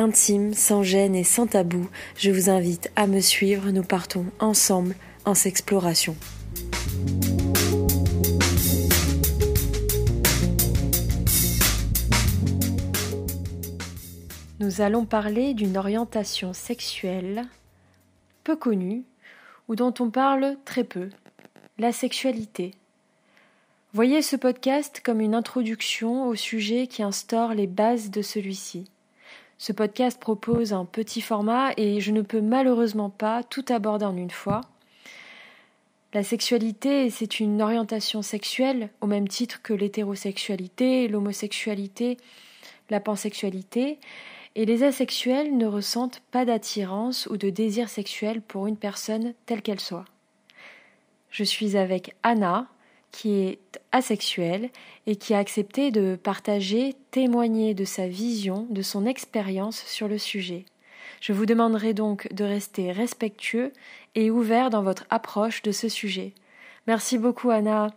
intime, sans gêne et sans tabou. Je vous invite à me suivre, nous partons ensemble en s'exploration. Nous allons parler d'une orientation sexuelle peu connue ou dont on parle très peu, la sexualité. Voyez ce podcast comme une introduction au sujet qui instaure les bases de celui-ci. Ce podcast propose un petit format et je ne peux malheureusement pas tout aborder en une fois. La sexualité, c'est une orientation sexuelle au même titre que l'hétérosexualité, l'homosexualité, la pansexualité, et les asexuels ne ressentent pas d'attirance ou de désir sexuel pour une personne telle qu'elle soit. Je suis avec Anna, qui est asexuelle et qui a accepté de partager, témoigner de sa vision, de son expérience sur le sujet. Je vous demanderai donc de rester respectueux et ouvert dans votre approche de ce sujet. Merci beaucoup Anna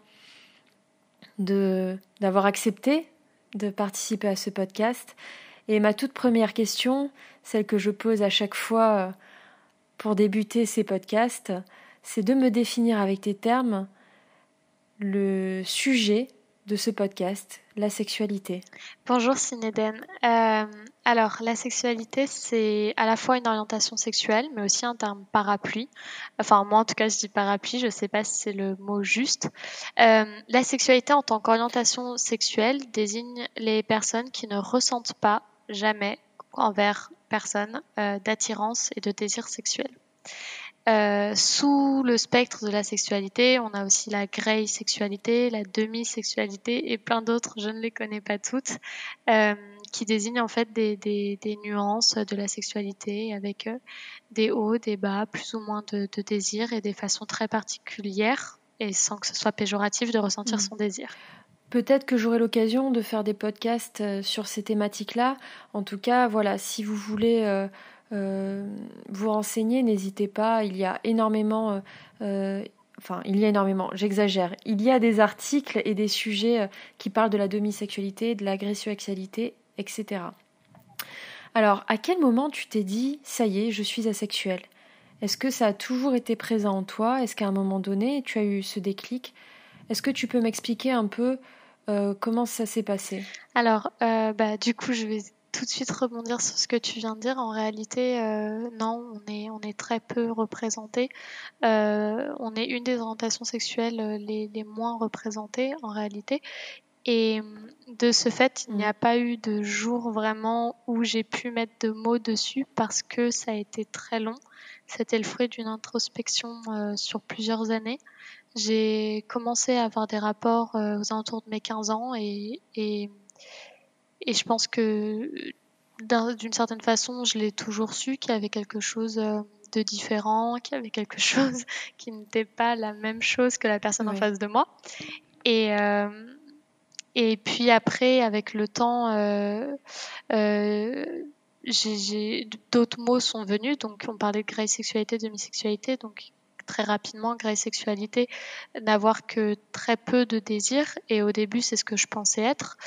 de d'avoir accepté de participer à ce podcast. Et ma toute première question, celle que je pose à chaque fois euh, pour débuter ces podcasts, c'est de me définir avec tes termes le sujet de ce podcast, la sexualité. Bonjour Sinéden. Euh, alors, la sexualité, c'est à la fois une orientation sexuelle, mais aussi un terme parapluie. Enfin, moi, en tout cas, je dis parapluie, je ne sais pas si c'est le mot juste. Euh, la sexualité en tant qu'orientation sexuelle désigne les personnes qui ne ressentent pas jamais envers personne euh, d'attirance et de désir sexuel. Euh, sous le spectre de la sexualité, on a aussi la grey sexualité, la demi-sexualité et plein d'autres, je ne les connais pas toutes, euh, qui désignent en fait des, des, des, nuances de la sexualité avec euh, des hauts, des bas, plus ou moins de, de désir et des façons très particulières et sans que ce soit péjoratif de ressentir mmh. son désir. Peut-être que j'aurai l'occasion de faire des podcasts sur ces thématiques-là. En tout cas, voilà, si vous voulez euh, vous renseigner, n'hésitez pas. Il y a énormément, euh, enfin, il y a énormément, j'exagère. Il y a des articles et des sujets euh, qui parlent de la demi-sexualité, de l'agressio-sexualité, etc. Alors, à quel moment tu t'es dit, ça y est, je suis asexuel Est-ce que ça a toujours été présent en toi? Est-ce qu'à un moment donné, tu as eu ce déclic? Est-ce que tu peux m'expliquer un peu comment ça s'est passé? Alors, bah, du coup, je vais tout de suite rebondir sur ce que tu viens de dire. En réalité, euh, non, on est, on est très peu représenté. Euh, on est une des orientations sexuelles euh, les, les moins représentées en réalité. Et de ce fait, il n'y a mm. pas eu de jour vraiment où j'ai pu mettre de mots dessus parce que ça a été très long. C'était le fruit d'une introspection euh, sur plusieurs années. J'ai commencé à avoir des rapports aux alentours de mes 15 ans et, et et je pense que d'une certaine façon, je l'ai toujours su qu'il y avait quelque chose euh, de différent, qu'il y avait quelque chose qui n'était pas la même chose que la personne en face de moi. Et, euh, et puis après, avec le temps, euh, euh, d'autres mots sont venus. Donc, on parlait de grey sexualité, demi-sexualité. Donc, très rapidement, grey sexualité, n'avoir que très peu de désir. Et au début, c'est ce que je pensais être.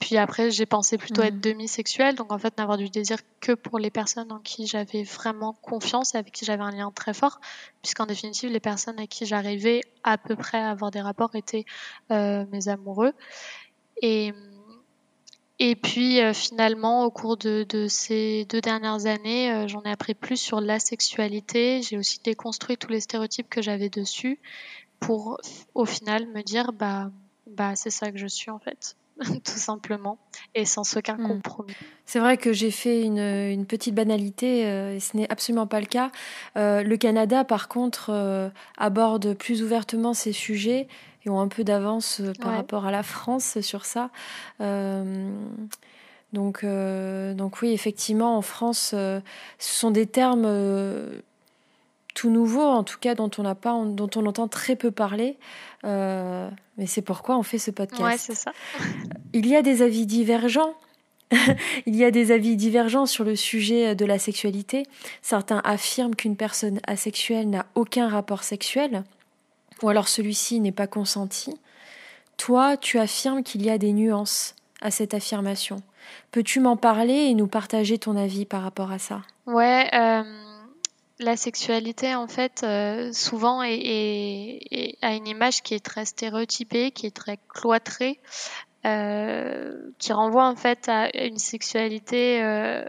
Puis après, j'ai pensé plutôt être mmh. demi-sexuelle, donc en fait n'avoir du désir que pour les personnes en qui j'avais vraiment confiance et avec qui j'avais un lien très fort, puisqu'en définitive, les personnes avec qui j'arrivais à peu près à avoir des rapports étaient euh, mes amoureux. Et, et puis euh, finalement, au cours de, de, ces deux dernières années, euh, j'en ai appris plus sur la sexualité. J'ai aussi déconstruit tous les stéréotypes que j'avais dessus pour au final me dire bah bah c'est ça que je suis en fait. tout simplement, et sans aucun hmm. compromis. C'est vrai que j'ai fait une, une, petite banalité, euh, et ce n'est absolument pas le cas. Euh, le Canada, par contre, euh, aborde plus ouvertement ces sujets et ont un peu d'avance par rapport à la France sur ça. Donc, donc oui, effectivement, en France, ce sont des termes tout nouveau, en tout cas dont on n'a pas, dont on entend très peu parler. Euh, mais c'est pourquoi on fait ce podcast. Ouais, c'est ça. Il y a des avis divergents. Il y a des avis divergents sur le sujet de la sexualité. Certains affirment qu'une personne asexuelle n'a aucun rapport sexuel, ou alors celui-ci n'est pas consenti. Toi, tu affirmes qu'il y a des nuances à cette affirmation. Peux-tu m'en parler et nous partager ton avis par rapport à ça? Ouais. Euh la sexualité, en fait, euh, souvent est, a une image qui est très stéréotypée, qui est très cloîtrée, euh, qui renvoie en fait à une sexualité, euh,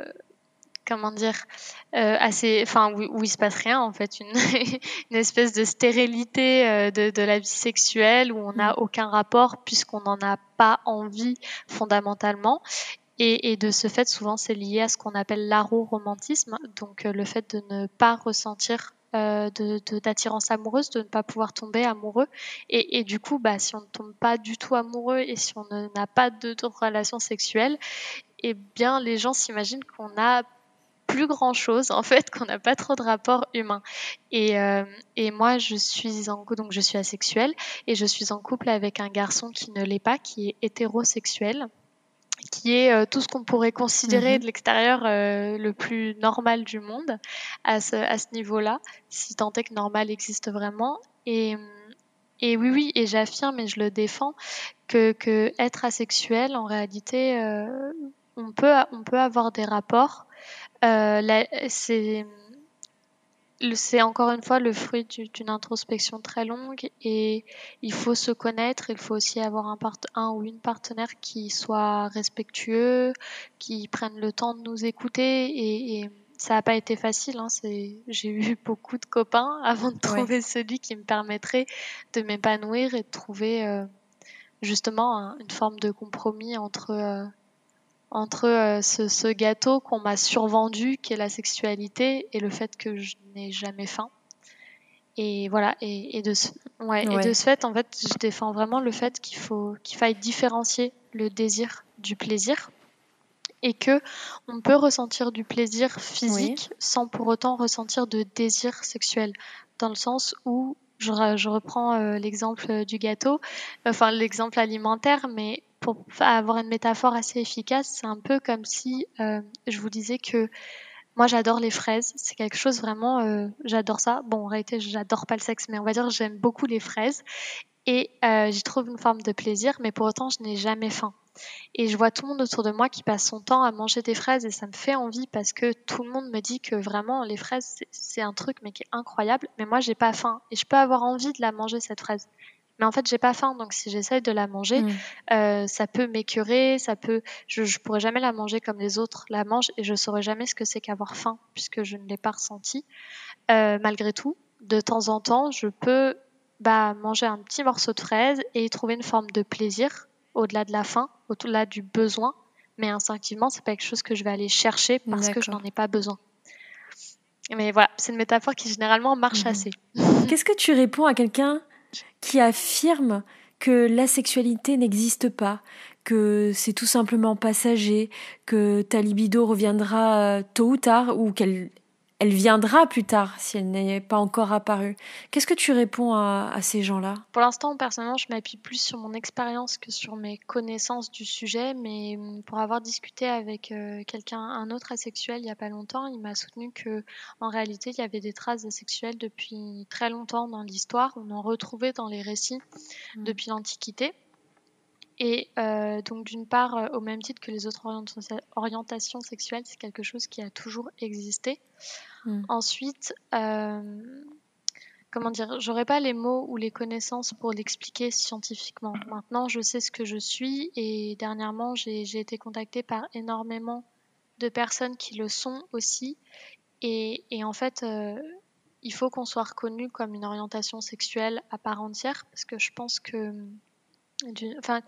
comment dire, assez, enfin où, où, il se passe rien en fait, une, une espèce de stérilité de, de, la vie sexuelle où on n'a mm. aucun rapport puisqu'on n'en a pas envie fondamentalement et, de ce fait, souvent, c'est lié à ce qu'on appelle l'aro-romantisme, donc euh, le fait de ne pas ressentir euh, d'attirance amoureuse, de ne pas pouvoir tomber amoureux. Et, du coup, bah, si on ne tombe pas du tout amoureux et si on n'a pas de, de, relation sexuelle, eh bien, les gens s'imaginent qu'on a plus grand chose en fait qu'on n'a pas trop de rapport humain et, euh, et moi je suis en donc je suis asexuelle et je suis en couple avec un garçon qui ne l'est pas qui est hétérosexuel qui est euh, tout ce qu'on pourrait considérer mhm. de l'extérieur euh, le plus normal du monde à ce, à ce niveau-là, si tant est que normal existe vraiment. Et, et oui, oui, et j'affirme et je le défends que, que être asexuel, en réalité, euh, on, peut, on peut avoir des rapports. c'est c'est encore une fois le fruit d'une introspection très longue et il faut se connaître. Il faut aussi avoir un, un ou une partenaire qui soit respectueux, qui prenne le temps de nous écouter et, et ça n'a pas été facile. Hein, j'ai eu beaucoup de copains avant de trouver celui qui me permettrait de m'épanouir et de trouver euh, justement une forme de compromis entre euh, entre euh, ce, gâteau qu'on m'a survendu, qui est la sexualité, et le fait que je n'ai jamais faim. Et voilà, et, de ce, ouais, et de ce fait, en fait, je défends vraiment le fait qu'il faut qu'il faille différencier le désir du plaisir et que on peut ressentir du plaisir physique sans pour autant ressentir de désir sexuel, dans le sens où je, je reprends euh, l'exemple du gâteau, enfin l'exemple alimentaire, mais pour avoir une métaphore assez efficace, c'est un peu comme si euh, je vous disais que moi j'adore les fraises, c'est quelque chose vraiment, euh, j'adore ça. Bon, en réalité, j'adore pas le sexe, mais on va dire j'aime beaucoup les fraises et euh, j'y trouve une forme de plaisir, mais pour autant je n'ai jamais faim. Et je vois tout le monde autour de moi qui passe son temps à manger des fraises et ça me fait envie parce que tout le monde me dit que vraiment les fraises c'est un truc mais qui est incroyable, mais moi j'ai pas faim et je peux avoir envie de la manger cette fraise mais en fait j'ai pas faim donc si j'essaye de la manger mm. euh, ça peut m'écœurer ça peut je, je pourrais jamais la manger comme les autres la mangent et je saurais jamais ce que c'est qu'avoir faim puisque je ne l'ai pas ressenti. Euh, malgré tout de temps en temps je peux bah, manger un petit morceau de fraise et y trouver une forme de plaisir au-delà de la faim au-delà du besoin. Mais instinctivement c'est pas quelque chose que je vais aller chercher parce que je n'en ai pas besoin. Mais voilà c'est une métaphore qui généralement marche mm-hmm. assez. Qu'est-ce que tu réponds à quelqu'un qui affirme que la sexualité n'existe pas, que c'est tout simplement passager, que ta libido reviendra euh, tôt ou tard, ou qu'elle elle viendra plus tard si elle n'est pas encore apparue. Qu'est-ce que tu réponds à, ces gens-là? Pour l'instant, personnellement, je m'appuie plus sur mon expérience que sur mes connaissances du sujet, mais hum, pour avoir discuté avec euh, quelqu'un, un autre asexuel, il n'y a pas longtemps, il m'a soutenu que en réalité, il y avait des traces asexuelles depuis très longtemps dans l'histoire. On en retrouvait dans les récits mmh. depuis l'Antiquité. Et euh, donc d'une part, euh, au même titre que les autres orientations sexuelles, c'est quelque chose qui a toujours existé. Hmm. Ensuite, euh, comment dire, j'aurais pas les mots ou les connaissances pour l'expliquer scientifiquement. Maintenant, je sais ce que je suis et dernièrement, j'ai été contactée par énormément de personnes qui le sont aussi. Et, et en fait, il faut qu'on soit reconnu comme une orientation sexuelle à part entière parce que je pense que enfin,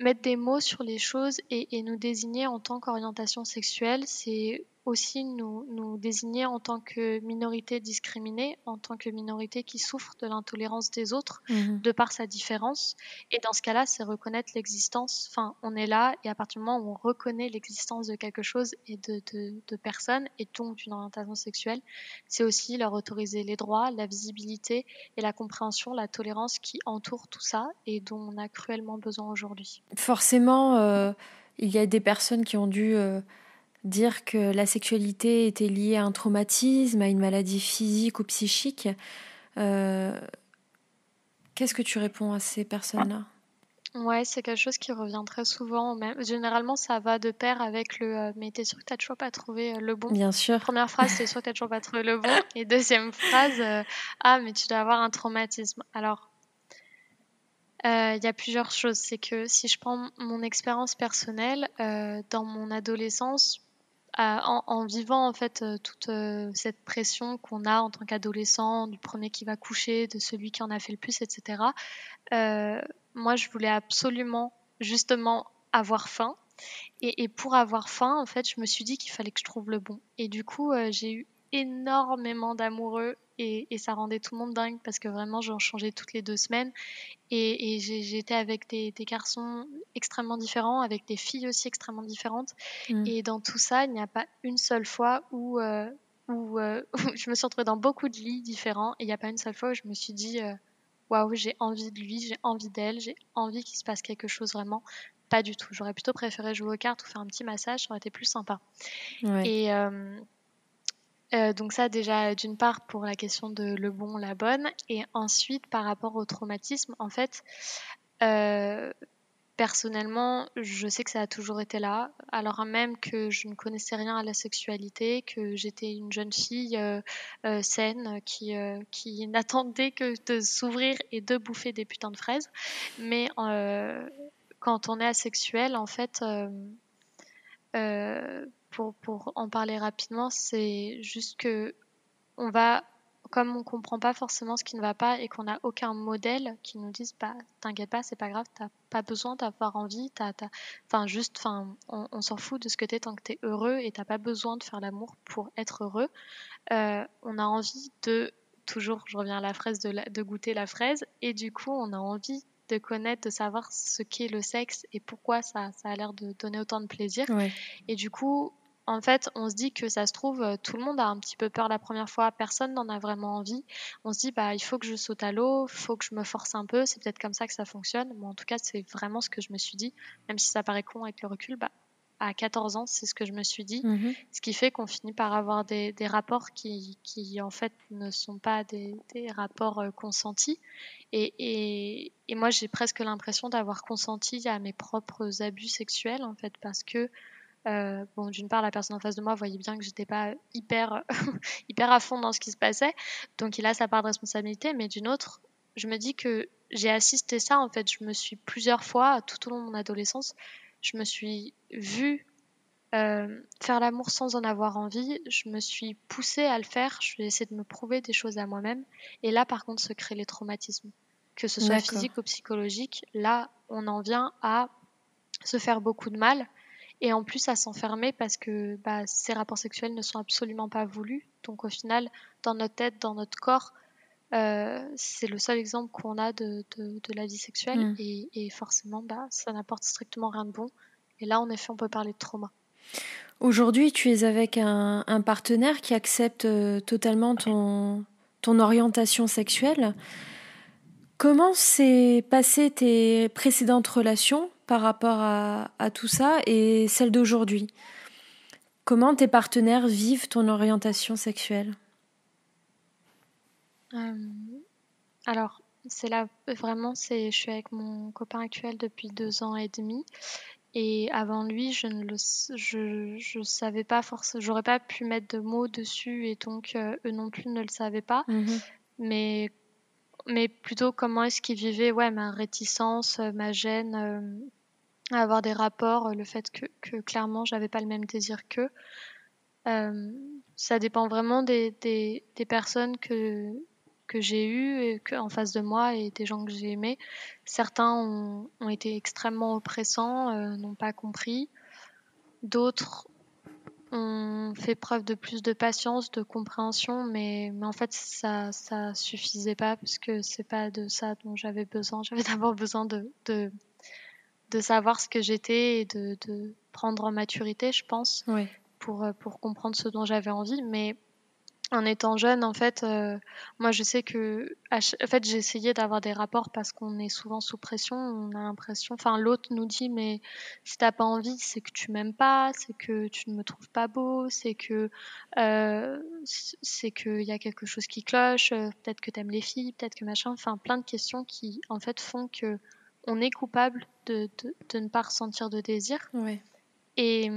mettre des mots sur les choses et, nous désigner en tant qu'orientation sexuelle, c'est aussi nous, nous désigner en tant que minorité discriminée, en tant que minorité qui souffre de l'intolérance des autres Mhm. de par sa différence. Et dans ce cas-là, c'est reconnaître l'existence. Enfin, on est là et à partir du moment où on reconnaît l'existence de quelque chose et de, de, de personnes et donc d'une orientation sexuelle, c'est aussi leur autoriser les droits, la visibilité et la compréhension, la tolérance qui entoure tout ça et dont on a cruellement besoin aujourd'hui. Forcément, euh, il y a des personnes qui ont dû euh, dire que la sexualité était liée à un traumatisme, à une maladie physique ou psychique. Euh, Qu'est-ce que tu réponds à ces personnes-là? Ouais, c'est quelque chose qui revient très souvent. Même. Généralement, ça va de pair avec le euh, mais t'es sûr que t'as toujours pas trouvé euh, le bon? Bien sûr. Première phrase, t'es sûr que t'as toujours pas trouvé le bon? Et deuxième phrase, euh, ah, mais tu dois avoir un traumatisme. Alors, euh, il y a plusieurs choses. C'est que si je prends mon expérience personnelle, dans mon adolescence, en, en, vivant en fait euh, toute euh, cette pression qu'on a en tant qu'adolescent, du premier qui va coucher, de celui qui en a fait le plus, etc. Euh, moi, je voulais absolument justement avoir faim. Et, pour avoir faim, en fait, je me suis dit qu'il fallait que je trouve le bon. Et du coup, euh, j'ai eu énormément d'amoureux et, et, ça rendait tout le monde dingue parce que vraiment, j'en changeais toutes les deux semaines. Et, et j'étais avec des, des, garçons extrêmement différents, avec des filles aussi extrêmement différentes. Mmh. Et dans tout ça, il n'y a pas une seule fois où, euh, où, euh, où, je me suis retrouvée dans beaucoup de lits différents. Et il n'y a pas une seule fois où je me suis dit, euh, waouh, j'ai envie de lui, j'ai envie d'elle, j'ai envie qu'il se passe quelque chose vraiment. Pas du tout. J'aurais plutôt préféré jouer aux cartes ou faire un petit massage, ça aurait été plus sympa. Ouais. Et euh, euh, donc ça déjà d'une part pour la question de le bon, la bonne, et ensuite par rapport au traumatisme, en fait, euh, personnellement, je sais que ça a toujours été là, alors même que je ne connaissais rien à la sexualité, que j'étais une jeune fille euh, saine qui, qui n'attendait que de s'ouvrir et de bouffer des putains de fraises, mais quand on est asexuel, en fait, pour, pour, en parler rapidement, c'est juste que on va, comme on comprend pas forcément ce qui ne va pas et qu'on n'a aucun modèle qui nous dise, bah, t'inquiète pas, c'est pas grave, t'as pas besoin d'avoir envie, t'as, enfin, juste, enfin, on, on s'en fout de ce que t'es tant que t'es heureux et t'as pas besoin de faire l'amour pour être heureux. Euh, on a envie de, toujours, je reviens à la fraise, de, la, de goûter la fraise et du coup, on a envie de connaître, de savoir ce qu'est le sexe et pourquoi ça, ça a l'air de donner autant de plaisir. Ouais. Et du coup, en fait, on se dit que ça se trouve, tout le monde a un petit peu peur la première fois, personne n'en a vraiment envie. On se dit, bah, il faut que je saute à l'eau, il faut que je me force un peu, c'est peut-être comme ça que ça fonctionne. Bon, en tout cas, c'est vraiment ce que je me suis dit, même si ça paraît con avec le recul, bah, à 14 ans, c'est ce que je me suis dit. Mhm. Ce qui fait qu'on finit par avoir des, des rapports qui, qui, en fait, ne sont pas des, des rapports euh, consentis. Et, et, et moi, j'ai presque l'impression d'avoir consenti à mes propres abus sexuels, en fait, parce que, euh, bon, d'une part, la personne en face de moi voyait bien que j'étais pas hyper, hyper à fond dans ce qui se passait. Donc, il a sa part de responsabilité. Mais d'une autre, je me dis que j'ai assisté ça, en fait. Je me suis plusieurs fois, tout au long de mon adolescence, je me suis vue euh, faire l'amour sans en avoir envie. Je me suis poussée à le faire. Je vais essayer de me prouver des choses à moi-même. Et là, par contre, se créent les traumatismes. Que ce soit physique ou psychologique, là, on en vient à se faire beaucoup de mal. Et en plus, à s'enfermer parce que bah, ces rapports sexuels ne sont absolument pas voulus. Donc, au final, dans notre tête, dans notre corps, euh, c'est le seul exemple qu'on a de, de, de, la vie sexuelle Mm. et, et, forcément bah, ça n'apporte strictement rien de bon et là en effet on peut parler de trauma aujourd'hui tu es avec un, un partenaire qui accepte euh, totalement ton, ton orientation sexuelle comment s'est passé tes précédentes relations par rapport à, à tout ça et celles d'aujourd'hui comment tes partenaires vivent ton orientation sexuelle? Euh, alors, c'est là vraiment, c'est, je suis avec mon copain actuel depuis deux ans et demi. Et avant lui, je ne le, je, je savais pas forcément, j'aurais pas pu mettre de mots dessus et donc euh, eux non plus ne le savaient pas. -hmm. Mais, mais plutôt comment est-ce qu'ils vivaient, ouais, ma réticence, ma gêne euh, à avoir des rapports, le fait que, que clairement j'avais pas le même désir qu'eux. Euh, ça dépend vraiment des, des, personnes que que j'ai eu et que, en face de moi et des gens que j'ai aimés. Certains ont, ont, été extrêmement oppressants, euh, n'ont pas compris. D'autres on fait preuve de plus de patience, de compréhension, mais, mais en fait, ça ça suffisait pas parce que c'est pas de ça dont j'avais besoin. J'avais d'abord besoin de, de, de savoir ce que j'étais et de, de prendre en maturité, je pense, pour, pour comprendre ce dont j'avais envie. Mais en étant jeune, en fait, euh, moi je sais que, en fait, j'ai essayé d'avoir des rapports parce qu'on est souvent sous pression. On a l'impression, enfin, l'autre nous dit, mais si t'as pas envie, c'est que tu m'aimes pas, c'est que tu ne me trouves pas beau, c'est que, euh, c'est qu'il y a quelque chose qui cloche. Euh, peut-être que t'aimes les filles, peut-être que machin. Enfin, plein de questions qui, en fait, font que on est coupable de, de, de ne pas ressentir de désir. Ouais. Et,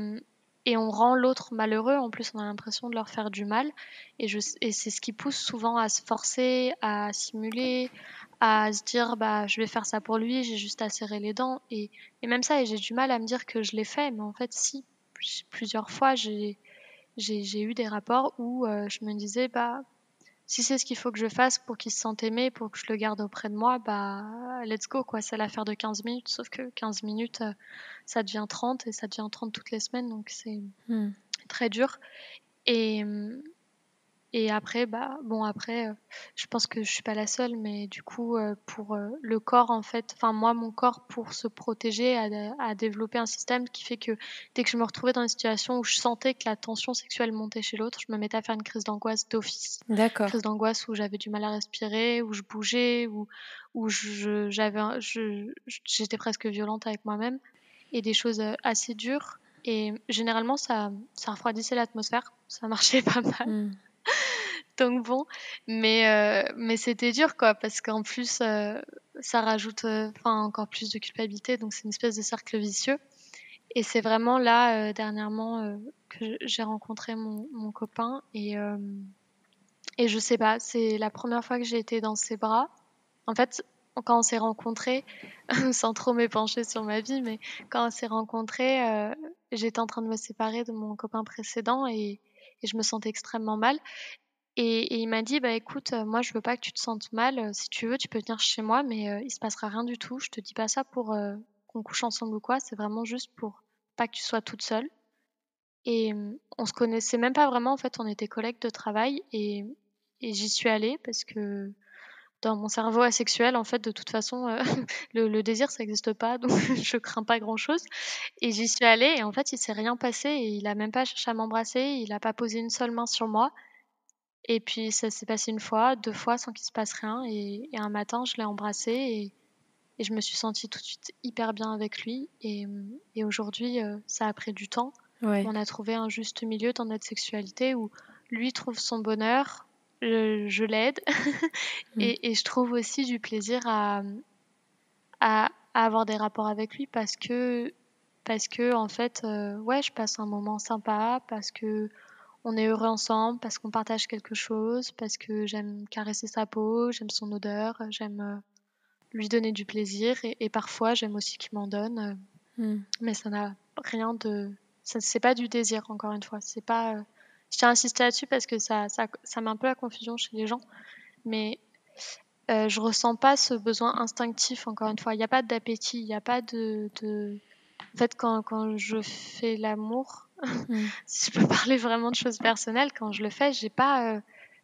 et on rend l'autre malheureux. En plus, on a l'impression de leur faire du mal. Et, et c'est ce qui pousse souvent à se forcer, à simuler, à se dire bah je vais faire ça pour lui, j'ai juste à serrer les dents. Et, et même ça, et j'ai du mal à me dire que je l'ai fait. Mais en fait, si, plusieurs fois, j'ai, j'ai, eu des rapports où euh, je me disais bah si c'est ce qu'il faut que je fasse pour qu'il se sente aimé, pour que je le garde auprès de moi, bah let's go quoi, c'est l'affaire de 15 minutes, sauf que 15 minutes euh, ça devient 30 et ça devient 30 toutes les semaines donc c'est hmm. très dur et et après, bah, bon, après, euh, je pense que je suis pas la seule, mais du coup, euh, pour euh, le corps, en fait, enfin, moi, mon corps, pour se protéger, a, a, développé un système qui fait que dès que je me retrouvais dans une situation où je sentais que la tension sexuelle montait chez l'autre, je me mettais à faire une crise d'angoisse d'office. D'accord. Crise d'angoisse où j'avais du mal à respirer, où je bougeais, où, où je, j'avais, je, j'étais presque violente avec moi-même et des choses assez dures. Et généralement, ça, ça refroidissait l'atmosphère. Ça marchait pas mal. Hmm. Donc bon, mais, euh, mais c'était dur quoi, parce qu'en plus, euh, ça rajoute euh, enfin encore plus de culpabilité, donc c'est une espèce de cercle vicieux. Et c'est vraiment là, dernièrement, que j'ai rencontré mon, mon, copain et, et je sais pas, c'est la première fois que j'ai été dans ses bras. En fait, quand on s'est rencontrés, sans trop m'épancher sur ma vie, mais quand on s'est rencontrés, j'étais en train de me séparer de mon copain précédent et, et je me sentais extrêmement mal. Et, il m'a dit, bah écoute, euh, moi je veux pas que tu te sentes mal. Euh, si tu veux, tu peux venir chez moi, mais euh, il se passera rien du tout. Je te dis pas ça pour qu'on couche ensemble ou quoi. C'est vraiment juste pour pas que tu sois toute seule. Et on se connaissait même pas vraiment. En fait, on était collègues de travail et, j'y suis allée parce que dans mon cerveau asexuel, en fait, de toute façon, le, désir, ça n'existe pas, donc je crains pas grand-chose. Et j'y suis allée, et en fait, il s'est rien passé, et il a même pas cherché à m'embrasser, il a pas posé une seule main sur moi. Et puis ça s'est passé une fois, deux fois sans qu'il se passe rien. Et, un matin, je l'ai embrassé et, et, je me suis sentie tout de suite hyper bien avec lui. Et, et aujourd'hui, euh, ça a pris du temps. On a trouvé un juste milieu dans notre sexualité où lui trouve son bonheur, je, l'aide mm. et, je trouve aussi du plaisir à, à, avoir des rapports avec lui parce que parce que en fait euh, ouais je passe un moment sympa parce que on est heureux ensemble parce qu'on partage quelque chose, parce que j'aime caresser sa peau, j'aime son odeur, j'aime euh, lui donner du plaisir et, parfois j'aime aussi qu'il m'en donne. Euh, hmm. Mais ça n'a rien de. C'est pas du désir, encore une fois. C'est pas. Euh, je tiens à insister là-dessus parce que ça, ça, ça met un peu la confusion chez les gens. Mais euh, je ressens pas ce besoin instinctif, encore une fois. Il n'y a pas d'appétit, il n'y a pas de, de, En fait, quand, quand je fais l'amour, Mm. si je peux parler vraiment de choses personnelles, quand je le fais, j'ai pas. Euh,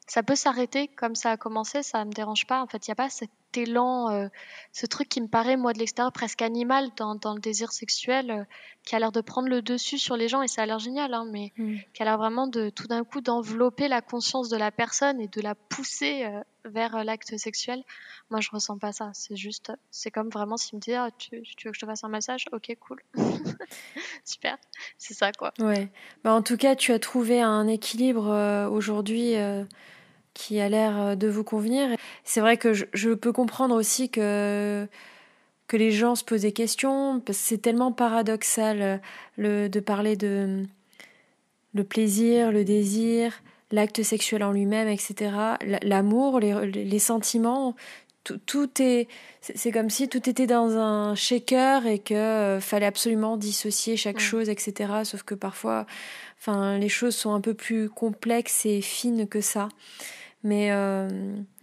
ça peut s'arrêter comme ça a commencé, ça me dérange pas. En fait, il n'y a pas cet élan, euh, ce truc qui me paraît, moi, de l'extérieur, presque animal dans, dans le désir sexuel, euh, qui a l'air de prendre le dessus sur les gens, et ça a l'air génial, hein, mais mm. qui a l'air vraiment de tout d'un coup d'envelopper la conscience de la personne et de la pousser vers l'acte sexuel. Moi, je ressens pas ça. C'est juste, c'est comme vraiment s'il me dit, ah, tu, veux que je te fasse un massage? Ok, cool. Super. C'est ça, quoi. Ouais. Bah, en tout cas, tu as trouvé un équilibre euh, aujourd'hui euh, qui a l'air euh, de vous convenir. C'est vrai que je, peux comprendre aussi que que les gens se posent des questions, parce c'est tellement paradoxal le, de parler de le plaisir, le désir, l'acte sexuel en lui-même, etc. L'amour, les, les, sentiments, tout, est, c'est comme si tout était dans un shaker et que euh, fallait absolument dissocier chaque chose, etc. Sauf que parfois, enfin, les choses sont un peu plus complexes et fines que ça. Mais euh,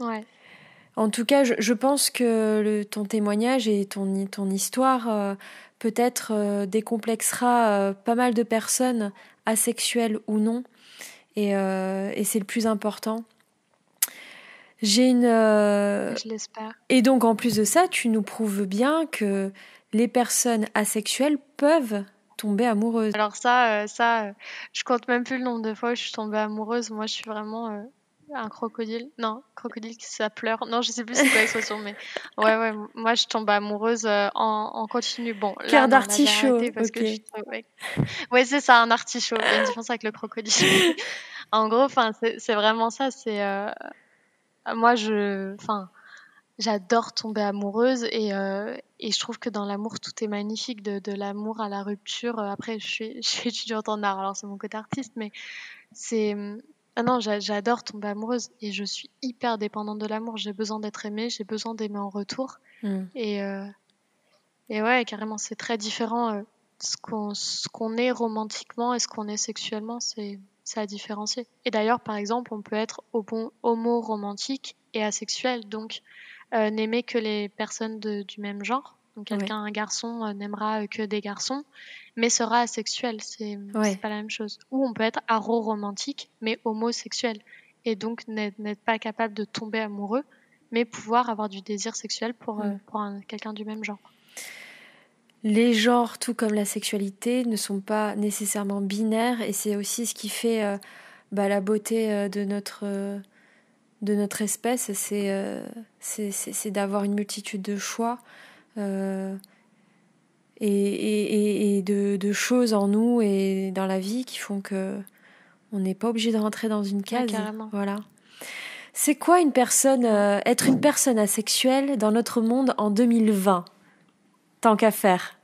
ouais. En tout cas, je, pense que le, ton témoignage et ton, ton histoire euh, peut-être décomplexera pas mal de personnes, asexuelles ou non, et, et c'est le plus important. J'ai une. Je l'espère. Et donc, en plus de ça, tu nous prouves bien que les personnes asexuelles peuvent tomber amoureuses. Alors ça, ça, je compte même plus le nombre de fois où je suis tombée amoureuse. Moi, je suis vraiment un crocodile Non, crocodile qui ça pleure. Non, je sais plus c'est quoi l'expression, mais ouais, ouais, moi je tombe amoureuse euh, en, en continu. Bon, cœur d'artichaut. ouais, c'est ça, un artichaut. Il y a une différence avec le crocodile. en gros, enfin, c'est vraiment ça. C'est euh, moi, je, enfin, j'adore tomber amoureuse et, euh, et je trouve que dans l'amour tout est magnifique, de, de l'amour à la rupture. Après, je suis, je suis étudiante en art, alors c'est mon côté artiste, mais c'est ah non, j'adore tomber amoureuse et je suis hyper dépendante de l'amour. J'ai besoin d'être aimée, j'ai besoin d'aimer en retour. Mm. Et, euh, et ouais, carrément, c'est très différent. Euh, ce qu'on est romantiquement et ce qu'on est sexuellement, c'est à différencier. Et d'ailleurs, par exemple, on peut être homo romantique et asexuel, donc euh, n'aimer que les personnes de, du même genre. Donc quelqu'un, un garçon, euh, n'aimera que des garçons, mais sera asexuel. C'est pas la même chose. Ou on peut être aro-romantique, mais homosexuel. Et donc n'être pas capable de tomber amoureux, mais pouvoir avoir du désir sexuel pour, euh, pour quelqu'un du même genre. Les genres, tout comme la sexualité, ne sont pas nécessairement binaires et c'est aussi ce qui fait euh, bah, la beauté de notre de notre espèce, c'est d'avoir une multitude de choix euh, et, et, de, choses en nous et dans la vie qui font que on n'est pas obligé de rentrer dans une case. voilà. C'est quoi une personne, euh, être une personne asexuelle dans notre monde en 2020 Tant qu'à faire.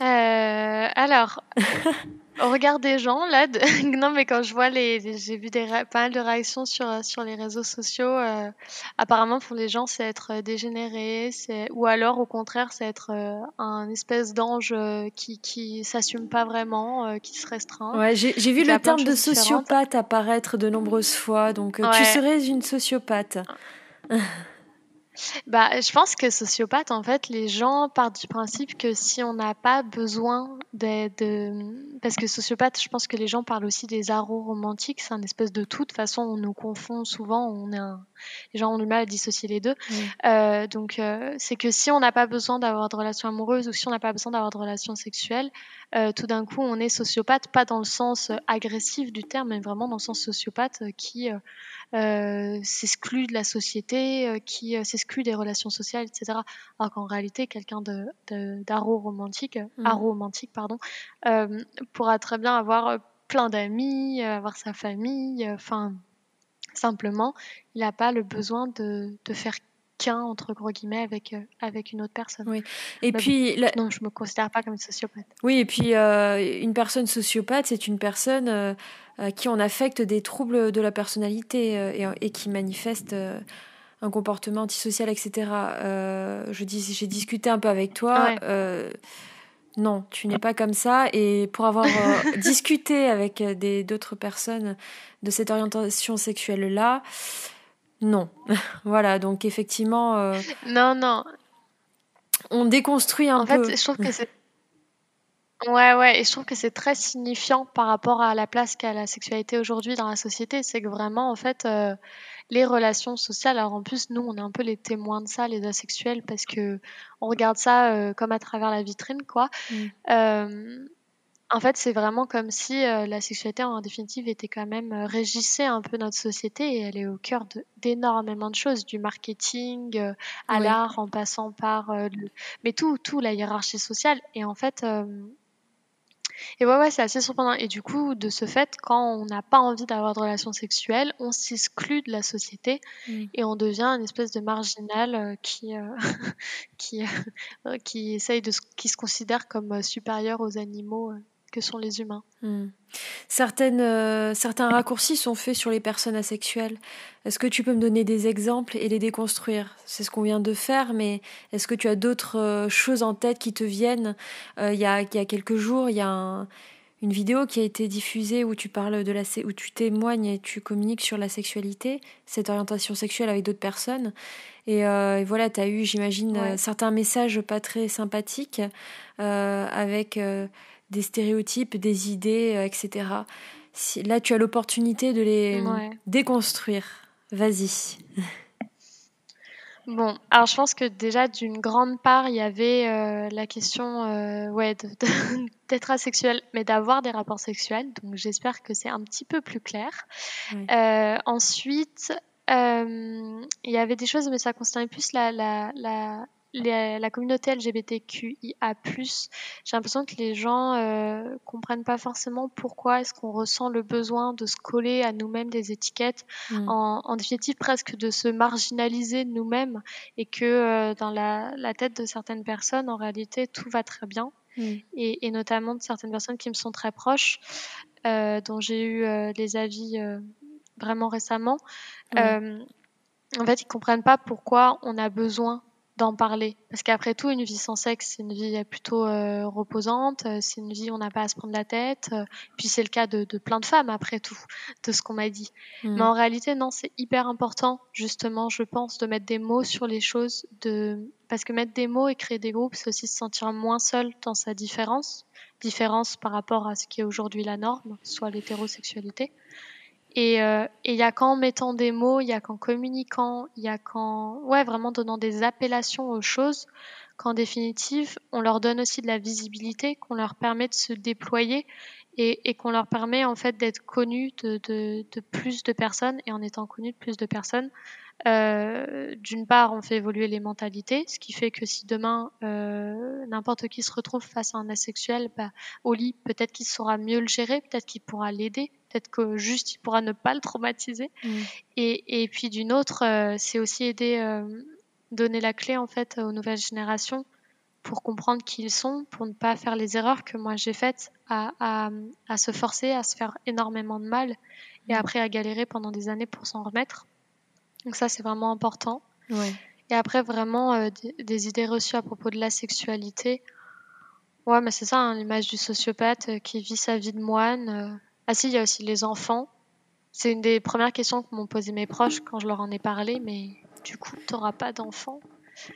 Euh, alors, au regard des gens, là, non, mais quand je vois les, j'ai vu des pas mal de réactions sur, euh, sur les réseaux sociaux, euh, apparemment pour les gens, c'est être dégénéré, c'est, ou alors au contraire, c'est être un espèce d'ange qui, qui s'assume pas vraiment, qui se restreint. Ouais, j'ai, j'ai vu le terme de, sociopathe apparaître de nombreuses fois, donc tu serais une sociopathe. Bah, je pense que sociopathe, en fait, les gens partent du principe que si on n'a pas besoin de, de, Parce que sociopathe, je pense que les gens parlent aussi des arrows romantiques, c'est un espèce de tout. De toute façon, on nous confond souvent, on est un... les gens ont du mal à dissocier les deux. Euh, donc, euh, c'est que si on n'a pas besoin d'avoir de relations amoureuses ou si on n'a pas besoin d'avoir de relations sexuelles, euh, tout d'un coup, on est sociopathe, pas dans le sens agressif du terme, mais vraiment dans le sens sociopathe qui euh, s'exclut de la société, euh, qui euh, s'exclut des relations sociales, etc. Alors qu'en réalité, quelqu'un de, d'aro romantique, mmh. romantique pardon, pourra très bien avoir plein d'amis, avoir sa famille, enfin simplement, il n'a pas le besoin de, de faire qu'un entre gros guillemets avec avec une autre personne. Oui. Et puis non, je me considère pas comme une sociopathe. Oui, et puis une personne sociopathe, c'est une personne euh, qui en affectent des troubles de la personnalité euh, et, qui manifestent euh, un comportement antisocial, etc. je dis, j'ai discuté un peu avec toi. non, tu n'es pas comme ça. Et pour avoir discuté avec des, d'autres personnes de cette orientation sexuelle-là, non. voilà, donc effectivement. non, non. On déconstruit un peu. En fait, je trouve que c'est Ouais, ouais, et je trouve que c'est très signifiant par rapport à la place qu'a la sexualité aujourd'hui dans la société. C'est que vraiment, en fait, euh, les relations sociales, alors en plus, nous, on est un peu les témoins de ça, les asexuels, parce que on regarde ça euh, comme à travers la vitrine, quoi. Mm. Euh, en fait, c'est vraiment comme si la sexualité, en définitive, était quand même régissait un peu notre société et elle est au cœur d'énormément de, choses, du marketing à l'art, en passant par, mais tout, tout la hiérarchie sociale. Et en fait et ouais, ouais, c'est assez surprenant. Et du coup, de ce fait, quand on n'a pas envie d'avoir de relations sexuelles, on s'exclut de la société et on devient une espèce de marginal euh, qui, euh, qui, euh, qui essaye de, qui se considère comme supérieur aux animaux que sont les humains. Hmm. Certaines, euh, certains raccourcis sont faits sur les personnes asexuelles. Est-ce que tu peux me donner des exemples et les déconstruire? C'est ce qu'on vient de faire, mais est-ce que tu as d'autres euh, choses en tête qui te viennent? Euh, il, y a, il y a quelques jours, il y a une vidéo qui a été diffusée où tu parles de la où tu témoignes et tu communiques sur la sexualité, cette orientation sexuelle avec d'autres personnes. Et, euh, voilà, tu as eu, j'imagine, certains messages pas très sympathiques euh, avec des stéréotypes, des idées, etc. Si, là, tu as l'opportunité de les déconstruire. Vas-y. Bon, alors je pense que déjà d'une grande part, il y avait euh, la question euh, ouais, d'être asexuel, mais d'avoir des rapports sexuels. Donc j'espère que c'est un petit peu plus clair. Euh, ensuite, il y avait des choses, mais ça concernait plus la, la, la, la communauté LGBTQIA+, j'ai l'impression que les gens euh, comprennent pas forcément pourquoi est-ce qu'on ressent le besoin de se coller à nous-mêmes des étiquettes, mm. en, en, définitive presque de se marginaliser nous-mêmes, et que euh, dans la, la, tête de certaines personnes, en réalité, tout va très bien, mm. et, et, notamment de certaines personnes qui me sont très proches, euh, dont j'ai eu euh, les avis euh, vraiment récemment. Mm. en fait, ils comprennent pas pourquoi on a besoin d'en parler. Parce qu'après tout, une vie sans sexe, c'est une vie plutôt euh, reposante, euh, c'est une vie où on n'a pas à se prendre la tête. Euh, puis c'est le cas de, de, plein de femmes, après tout, de ce qu'on m'a dit. Mm. Mais en réalité, non, c'est hyper important, justement, je pense, de mettre des mots sur les choses. De... Parce que mettre des mots et créer des groupes, c'est aussi se sentir moins seul dans sa différence. Différence par rapport à ce qui est aujourd'hui la norme, soit l'hétérosexualité. Et euh, il y a qu'en mettant des mots, il y a qu'en communiquant, il y a qu'en ouais vraiment donnant des appellations aux choses, qu'en définitive on leur donne aussi de la visibilité, qu'on leur permet de se déployer et, et qu'on leur permet en fait d'être connus de, plus de personnes et en étant connus de plus de personnes. Euh, D'une part, on fait évoluer les mentalités, ce qui fait que si demain euh, n'importe qui se retrouve face à un asexuel, bah, au lit, peut-être qu'il saura mieux le gérer, peut-être qu'il pourra l'aider, peut-être que juste il pourra ne pas le traumatiser. Mm. Et, et, puis d'une autre, euh, c'est aussi aider, euh, donner la clé en fait aux nouvelles générations pour comprendre qui ils sont, pour ne pas faire les erreurs que moi j'ai faites, à, à, à, se forcer, à se faire énormément de mal et mm. après à galérer pendant des années pour s'en remettre. Donc ça c'est vraiment important. Ouais. Et après vraiment euh, des, des, idées reçues à propos de la sexualité. Ouais, mais c'est ça, hein, l'image du sociopathe euh, qui vit sa vie de moine. Euh, ah si, il y a aussi les enfants. C'est une des premières questions que m'ont posé mes proches quand je leur en ai parlé, mais du coup, tu n'auras pas d'enfants?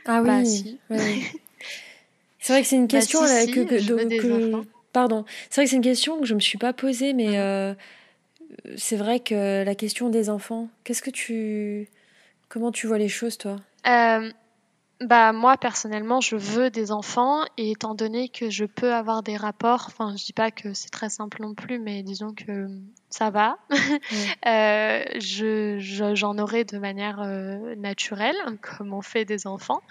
Ah oui, bah, si. c'est vrai que c'est une bah, question bah, si, que, que, que pardon. C'est vrai que c'est une question que je me suis pas posée, mais c'est vrai que la question des enfants. Qu'est-ce que tu, comment tu vois les choses, toi? Euh, bah moi personnellement je veux des enfants et étant donné que je peux avoir des rapports, enfin je dis pas que c'est très simple non plus, mais disons que ça va, euh, je, j'en aurai de manière euh, naturelle comme on fait des enfants.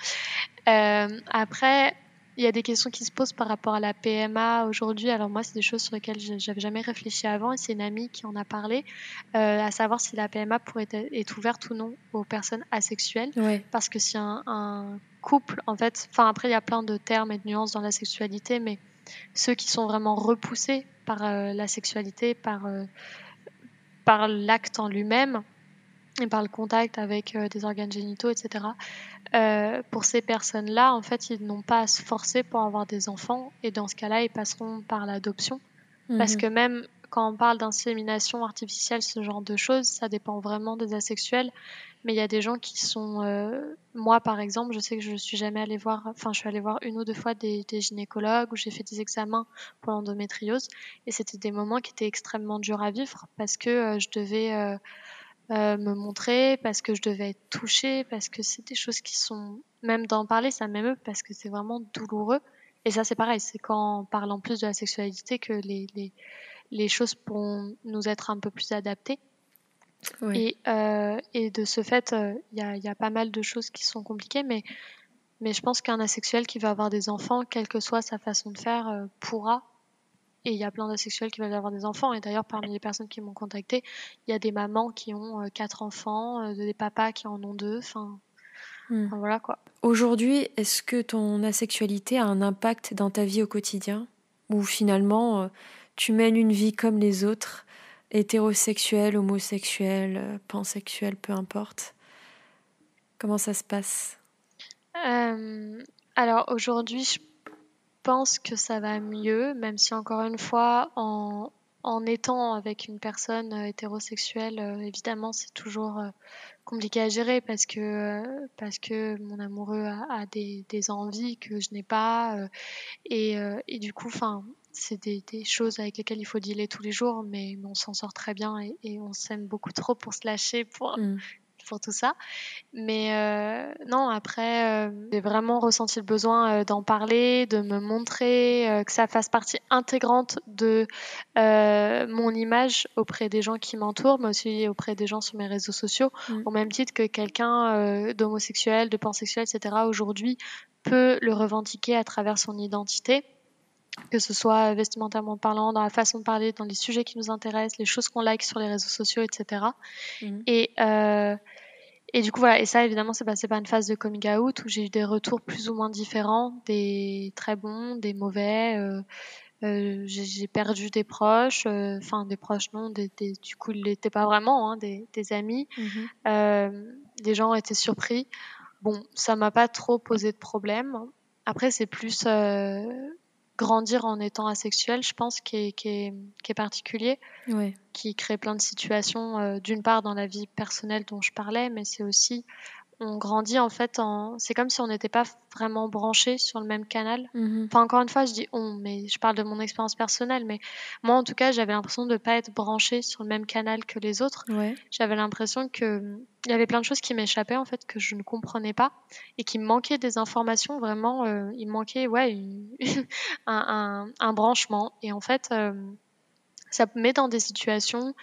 Après il y a des questions qui se posent par rapport à la PMA aujourd'hui. Alors moi, c'est des choses sur lesquelles j'avais jamais réfléchi avant et c'est une amie qui en a parlé, euh, à savoir si la PMA pourrait être, ouverte ou non aux personnes asexuelles. Ouais. Parce que si un, un couple, en fait, enfin après, il y a plein de termes et de nuances dans la sexualité, mais ceux qui sont vraiment repoussés par euh, la sexualité, par, euh, par l'acte en lui-même, et par le contact avec euh, des organes génitaux, etc. Euh, pour ces personnes-là, en fait, ils n'ont pas à se forcer pour avoir des enfants, et dans ce cas-là, ils passeront par l'adoption. Mmh. Parce que même quand on parle d'insémination artificielle, ce genre de choses, ça dépend vraiment des asexuels. Mais il y a des gens qui sont, euh, moi par exemple, je sais que je suis jamais allée voir, enfin je suis allée voir une ou deux fois des, des gynécologues où j'ai fait des examens pour l'endométriose, et c'était des moments qui étaient extrêmement durs à vivre parce que euh, je devais euh, euh, me montrer, parce que je devais être touchée, parce que c'est des choses qui sont, même d'en parler, ça m'émeut parce que c'est vraiment douloureux. Et ça, c'est pareil, c'est quand on parle en plus de la sexualité que les, les, les choses pourront nous être un peu plus adaptées. Oui. Et, euh, et de ce fait, il euh, y, a, y a pas mal de choses qui sont compliquées, mais, mais je pense qu'un asexuel qui va avoir des enfants, quelle que soit sa façon de faire, euh, pourra et il y a plein d'asexuels qui veulent avoir des enfants. Et d'ailleurs, parmi les personnes qui m'ont contacté, il y a des mamans qui ont euh, quatre enfants, euh, des papas qui en ont deux. Enfin, hmm. enfin voilà quoi. Aujourd'hui, est-ce que ton asexualité a un impact dans ta vie au quotidien? Ou finalement, euh, tu mènes une vie comme les autres, hétérosexuelle, homosexuelle, pansexuelle, peu importe? Comment ça se passe? Euh, Alors aujourd'hui, je pense que ça va mieux, même si encore une fois, en, en étant avec une personne euh, hétérosexuelle, euh, évidemment, c'est toujours euh, compliqué à gérer parce que, parce que mon amoureux a, des, envies que je n'ai pas. et, du coup, enfin, c'est des, choses avec lesquelles il faut dealer tous les jours, mais, on s'en sort très bien et, on s'aime beaucoup trop pour se lâcher, pour, mmh pour tout ça. Mais euh, non, après, euh, j'ai vraiment ressenti le besoin euh, d'en parler, de me montrer, que ça fasse partie intégrante de mon image auprès des gens qui m'entourent, mais aussi auprès des gens sur mes réseaux sociaux, mm. au même titre que quelqu'un d'homosexuel, de pansexuel, etc. aujourd'hui peut le revendiquer à travers son identité que ce soit vestimentairement parlant, dans la façon de parler, dans les sujets qui nous intéressent, les choses qu'on like sur les réseaux sociaux, etc. Et, mhm. euh, et du coup, voilà. Et ça, évidemment, c'est passé par une phase de coming out où j'ai eu des retours plus ou moins différents, des très bons, des mauvais. Euh, euh, j'ai perdu des proches, enfin des proches non, des, des, du coup ils l'étaient pas vraiment, hein, des, des, amis. Mhm. Des gens ont été surpris. Bon, ça m'a pas trop posé de problème. Après, c'est plus grandir en étant asexuel, je pense, qui est, qui est, qui est particulier, qui crée plein de situations, euh, d'une part dans la vie personnelle dont je parlais, mais c'est aussi on grandit en fait en. C'est comme si on n'était pas vraiment branché sur le même canal. Mhm. Enfin, encore une fois, je dis on, mais je parle de mon expérience personnelle. Mais moi, en tout cas, j'avais l'impression de ne pas être branché sur le même canal que les autres. J'avais l'impression que il y avait plein de choses qui m'échappaient en fait que je ne comprenais pas et qui me manquaient des informations. Vraiment, euh, il me manquait ouais un, un, branchement. Et en fait, euh, ça me met dans des situations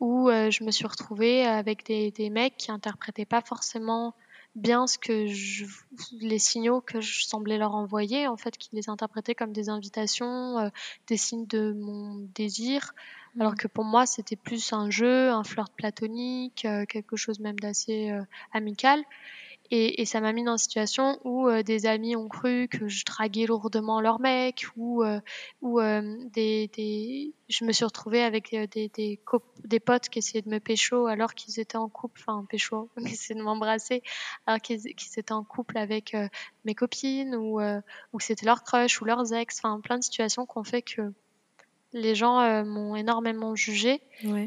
où euh, je me suis retrouvée avec des, des mecs qui interprétaient pas forcément bien ce que je, les signaux que je semblais leur envoyer, en fait, qui les interprétaient comme des invitations, euh, des signes de mon désir, mmh. alors que pour moi c'était plus un jeu, un flirt platonique, euh, quelque chose même d'assez amical. Et, et, ça m'a mis dans une situation où euh, des amis ont cru que je draguais lourdement leur mec, ou euh, ou euh, des, des, je me suis retrouvée avec des, des, des, potes qui essayaient de me pécho alors qu'ils étaient en couple, enfin pécho, qui essayaient de m'embrasser alors qu'ils étaient en couple avec mes copines, ou, ou c'était leur crush ou leurs ex, enfin plein de situations qui ont fait que les gens m'ont énormément jugée.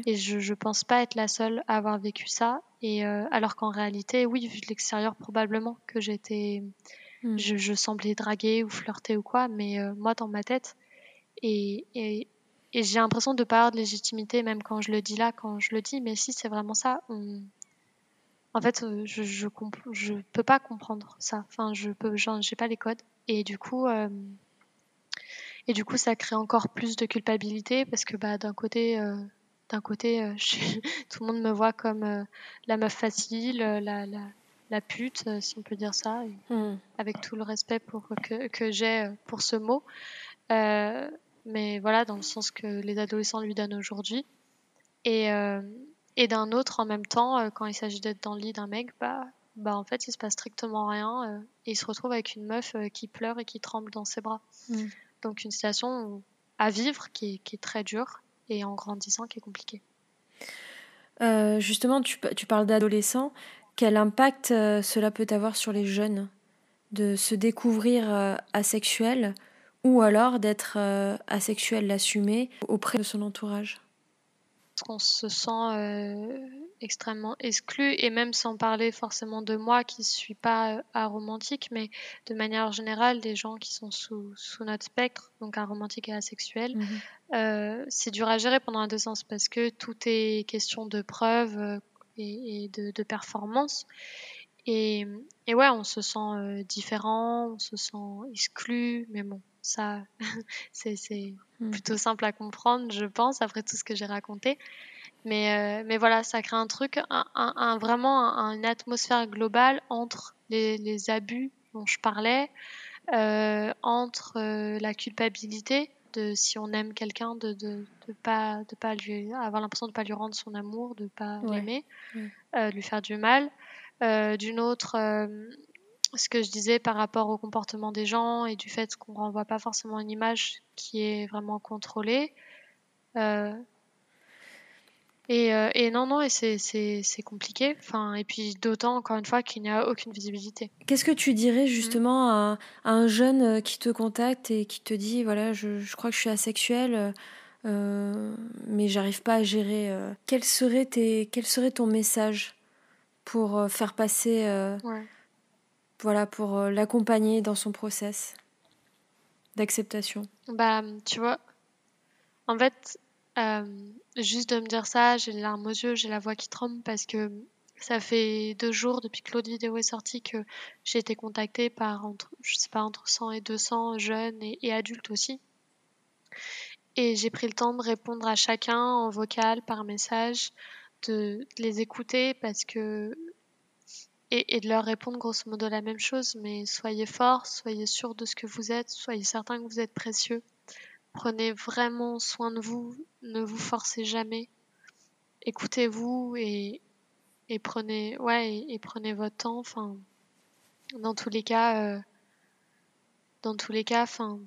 Et je, je pense pas être la seule à avoir vécu ça et euh, alors qu'en réalité, oui, vu de l'extérieur, probablement que j'étais, hmm. je, je, semblais draguer ou flirter ou quoi, mais euh, moi dans ma tête, et, et, et j'ai l'impression de pas avoir de légitimité, même quand je le dis là, quand je le dis, mais si c'est vraiment ça, on... en fait, euh, je, je, je peux pas comprendre ça. Enfin, je peux, j'ai pas les codes, et du coup. et du coup, ça crée encore plus de culpabilité parce que bah, d'un côté, d'un côté, euh, tout le monde me voit comme euh, la meuf facile, euh, la, la, la pute, si on peut dire ça, hmm. avec tout le respect pour, que, que j'ai pour ce mot. mais voilà, dans le sens que les adolescents lui donnent aujourd'hui. Et, et d'un autre, en même temps, quand il s'agit d'être dans le lit d'un mec, bah, bah en fait, il se passe strictement rien. et il se retrouve avec une meuf qui pleure et qui tremble dans ses bras. Hmm. Donc une situation à vivre qui, qui est très dure et en grandissant qui est compliqué. Euh, justement, tu, parles d'adolescents. Quel impact euh, cela peut avoir sur les jeunes de se découvrir euh, asexuel ou alors d'être asexuel, l'assumer auprès de son entourage? On se sent extrêmement exclu et même sans parler forcément de moi qui ne suis pas euh, aromantique, mais de manière générale, des gens qui sont sous, sous notre spectre, donc aromantique et asexuel, mhm. euh, c'est dur à gérer pendant l'adolescence parce que tout est question de preuve euh, et, de, de, performance. Et, et, ouais, on se sent différent, on se sent exclu, mais bon, ça, c'est mhm. plutôt simple à comprendre, je pense, après tout ce que j'ai raconté. Mais, euh, mais voilà, ça crée un truc, un, un, vraiment une atmosphère globale entre les, les, abus dont je parlais, euh, entre euh, la culpabilité de si on aime quelqu'un de de, de pas de pas lui avoir l'impression de pas lui rendre son amour, de pas l'aimer, euh, lui faire du mal. D'une autre, ce que je disais par rapport au comportement des gens et du fait qu'on renvoie pas forcément une image qui est vraiment contrôlée. Euh, Et, euh, et non, non, et c'est compliqué. Enfin, et puis d'autant, encore une fois, qu'il n'y a aucune visibilité. Qu'est-ce que tu dirais mmh. justement à, un jeune euh, qui te contacte et qui te dit, voilà, je, je crois que je suis asexuel, euh, mais j'arrive pas à gérer. quel, serait tes, quel serait ton message pour faire passer, voilà, pour l'accompagner dans son process d'acceptation Bah, tu vois, en fait, euh, juste de me dire ça, j'ai les larmes aux yeux, j'ai la voix qui tremble parce que ça fait deux jours depuis que l'autre vidéo est sortie que j'ai été contactée par entre, je sais pas, entre 100 et 200 jeunes et, adultes aussi. Et j'ai pris le temps de répondre à chacun en vocal, par message, de, les écouter parce que et, de leur répondre grosso modo la même chose, mais soyez forts, soyez sûrs de ce que vous êtes, soyez certains que vous êtes précieux. Prenez vraiment soin de vous, ne vous forcez jamais. Écoutez-vous et, et prenez ouais et, prenez votre temps. Enfin, dans tous les cas, euh, dans tous les cas, enfin,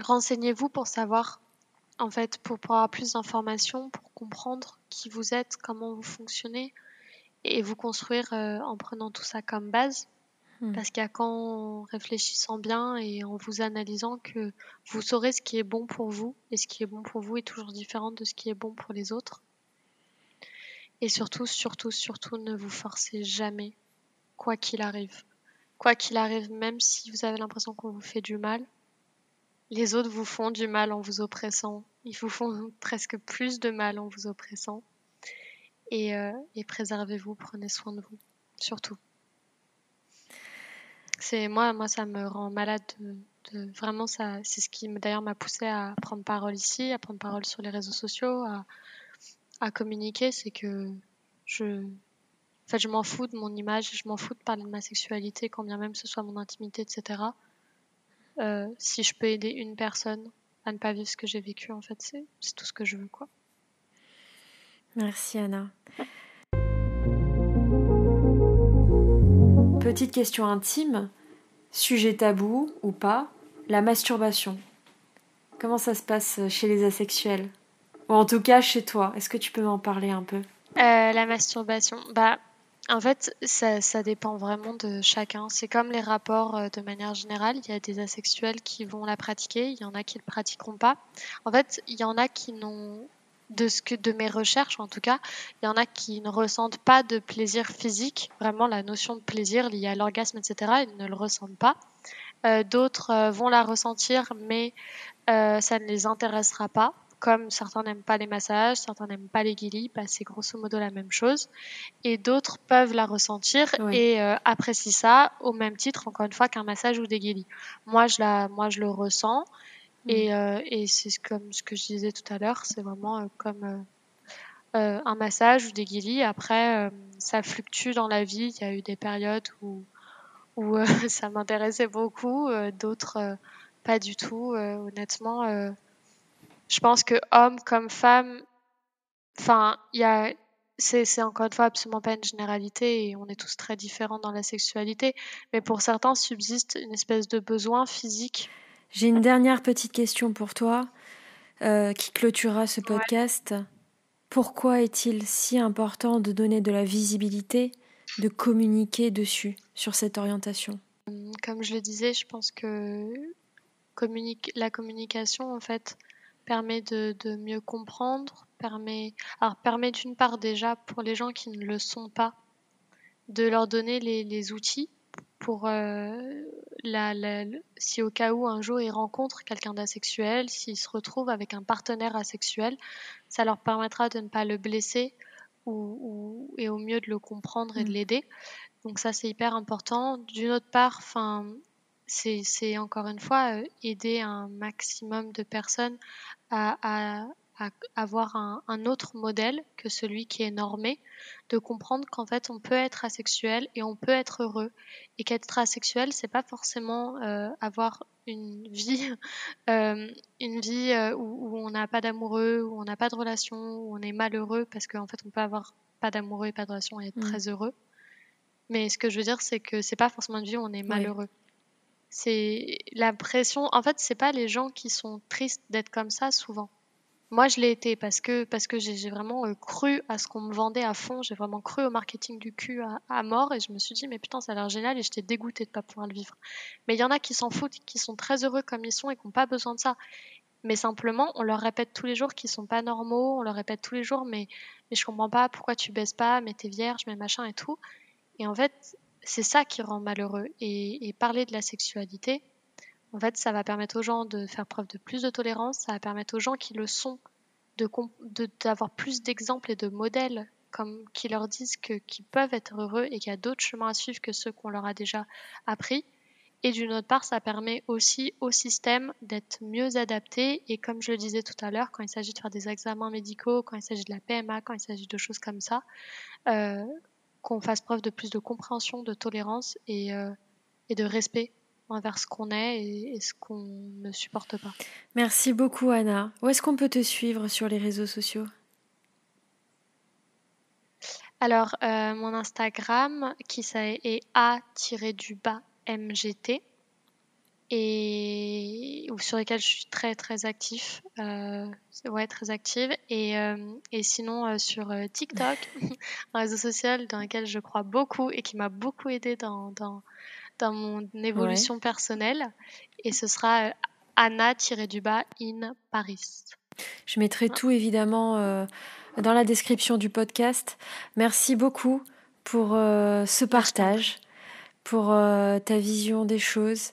renseignez-vous pour savoir, en fait, pour avoir plus d'informations, pour comprendre qui vous êtes, comment vous fonctionnez, et vous construire euh, en prenant tout ça comme base. Hmm. Parce qu'il y a qu'en réfléchissant bien et en vous analysant que vous saurez ce qui est bon pour vous. Et ce qui est bon pour vous est toujours différent de ce qui est bon pour les autres. Et surtout, surtout, surtout, ne vous forcez jamais, quoi qu'il arrive. Quoi qu'il arrive, même si vous avez l'impression qu'on vous fait du mal, les autres vous font du mal en vous oppressant. Ils vous font presque plus de mal en vous oppressant. Et, euh, et préservez-vous, prenez soin de vous, surtout. C'est moi, moi, ça me rend malade de, vraiment. C'est ce qui d'ailleurs m'a poussé à prendre parole ici, à prendre parole sur les réseaux sociaux, à, à communiquer. C'est que je, en fait, je m'en fous de mon image, je m'en fous de parler de ma sexualité, quand bien même ce soit mon intimité, etc. Euh, si je peux aider une personne à ne pas vivre ce que j'ai vécu, en fait, c'est tout ce que je veux, quoi. Merci Anna. Petite question intime, sujet tabou ou pas, la masturbation. Comment ça se passe chez les asexuels? Ou en tout cas chez toi, est-ce que tu peux m'en parler un peu? Euh, La masturbation, bah en fait ça, ça dépend vraiment de chacun. C'est comme les rapports euh, de manière générale, il y a des asexuels qui vont la pratiquer, il y en a qui ne le pratiqueront pas. En fait, il y en a qui n'ont de ce que de mes recherches en tout cas, il y en a qui ne ressentent pas de plaisir physique, vraiment la notion de plaisir liée à l'orgasme, etc. Ils ne le ressentent pas. Euh, d'autres euh, vont la ressentir, mais euh, ça ne les intéressera pas. Comme certains n'aiment pas les massages, certains n'aiment pas les guilis, bah, c'est grosso modo la même chose. Et d'autres peuvent la ressentir et apprécient ça au même titre, encore une fois, qu'un massage ou des guilis. Moi, je la, moi, je le ressens. Et, mm. euh, et c'est comme ce que je disais tout à l'heure, c'est vraiment euh, comme euh, un massage ou des guilis. Après, ça fluctue dans la vie. Il y a eu des périodes où, où ça m'intéressait beaucoup, d'autres pas du tout. honnêtement, je pense que homme comme femme, enfin, il y a c'est encore une fois absolument pas une généralité et on est tous très différents dans la sexualité, mais pour certains subsiste une espèce de besoin physique j'ai une dernière petite question pour toi euh, qui clôturera ce podcast. Pourquoi est-il si important de donner de la visibilité, de communiquer dessus, sur cette orientation? Comme je le disais, je pense que la communication, en fait, permet de, mieux comprendre, permet, alors permet d'une part déjà pour les gens qui ne le sont pas, de leur donner les outils pour euh, la, si au cas où un jour ils rencontrent quelqu'un d'asexuel, s'ils se retrouvent avec un partenaire asexuel, ça leur permettra de ne pas le blesser ou, et au mieux de le comprendre et de mm. l'aider. Donc ça c'est hyper important. D'une autre part, enfin c'est encore une fois euh, aider un maximum de personnes à, à avoir un, un, autre modèle que celui qui est normé, de comprendre qu'en fait on peut être asexuel et on peut être heureux. Et qu'être asexuel c'est pas forcément euh, avoir une vie euh, une vie euh, où, où, on n'a pas d'amoureux où on n'a pas de relation où on est malheureux parce qu'en fait on peut avoir pas d'amoureux et pas de relation et être mmh. très heureux. Mais ce que je veux dire c'est que c'est pas forcément une vie où on est malheureux. C'est la pression en fait c'est pas les gens qui sont tristes d'être comme ça souvent Moi, je l'ai été parce que, parce que j'ai vraiment euh, cru à ce qu'on me vendait à fond. J'ai vraiment cru au marketing du cul à, mort et je me suis dit, mais putain, ça a l'air génial et j'étais dégoûtée de pas pouvoir le vivre. Mais il y en a qui s'en foutent, qui sont très heureux comme ils sont et qui n'ont pas besoin de ça. Mais simplement, on leur répète tous les jours qu'ils sont pas normaux, on leur répète tous les jours, mais, mais je comprends pas pourquoi tu baisses pas, mais t'es vierge, mais machin et tout. Et en fait, c'est ça qui rend malheureux. Et, et parler de la sexualité, en fait, ça va permettre aux gens de faire preuve de plus de tolérance, ça va permettre aux gens qui le sont d'avoir plus d'exemples et de modèles qui leur disent qu'ils peuvent être heureux et qu'il y a d'autres chemins à suivre que ceux qu'on leur a déjà appris. Et d'une autre part, ça permet aussi au système d'être mieux adapté. Et comme je le disais tout à l'heure, quand il s'agit de faire des examens médicaux, quand il s'agit de la PMA, quand il s'agit de choses comme ça, euh, qu'on fasse preuve de plus de compréhension, de tolérance et, euh, et de respect envers ce qu'on est et, ce qu'on ne supporte pas. Merci beaucoup Anna. Où est-ce qu'on peut te suivre sur les réseaux sociaux? Alors, euh, mon Instagram qui est a-du-bas mgt et sur lesquels je suis très très actif euh, ouais très active et, euh, et sinon sur TikTok un réseau social dans lequel je crois beaucoup et qui m'a beaucoup aidé dans, dans dans mon évolution personnelle. Et ce sera euh, Anna-du-bas in Paris. Je mettrai tout évidemment euh, dans la description du podcast. Merci beaucoup pour euh, ce partage, pour ta vision des choses.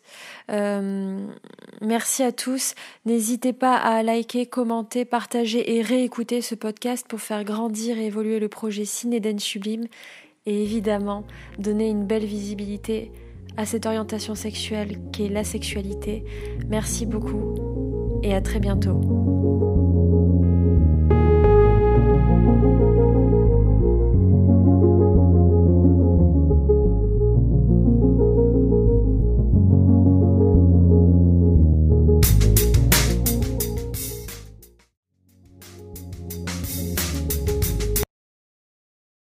merci à tous. N'hésitez pas à liker, commenter, partager et réécouter ce podcast pour faire grandir et évoluer le projet Cinéden Sublime et évidemment donner une belle visibilité à cette orientation sexuelle qu'est la sexualité. Merci beaucoup et à très bientôt.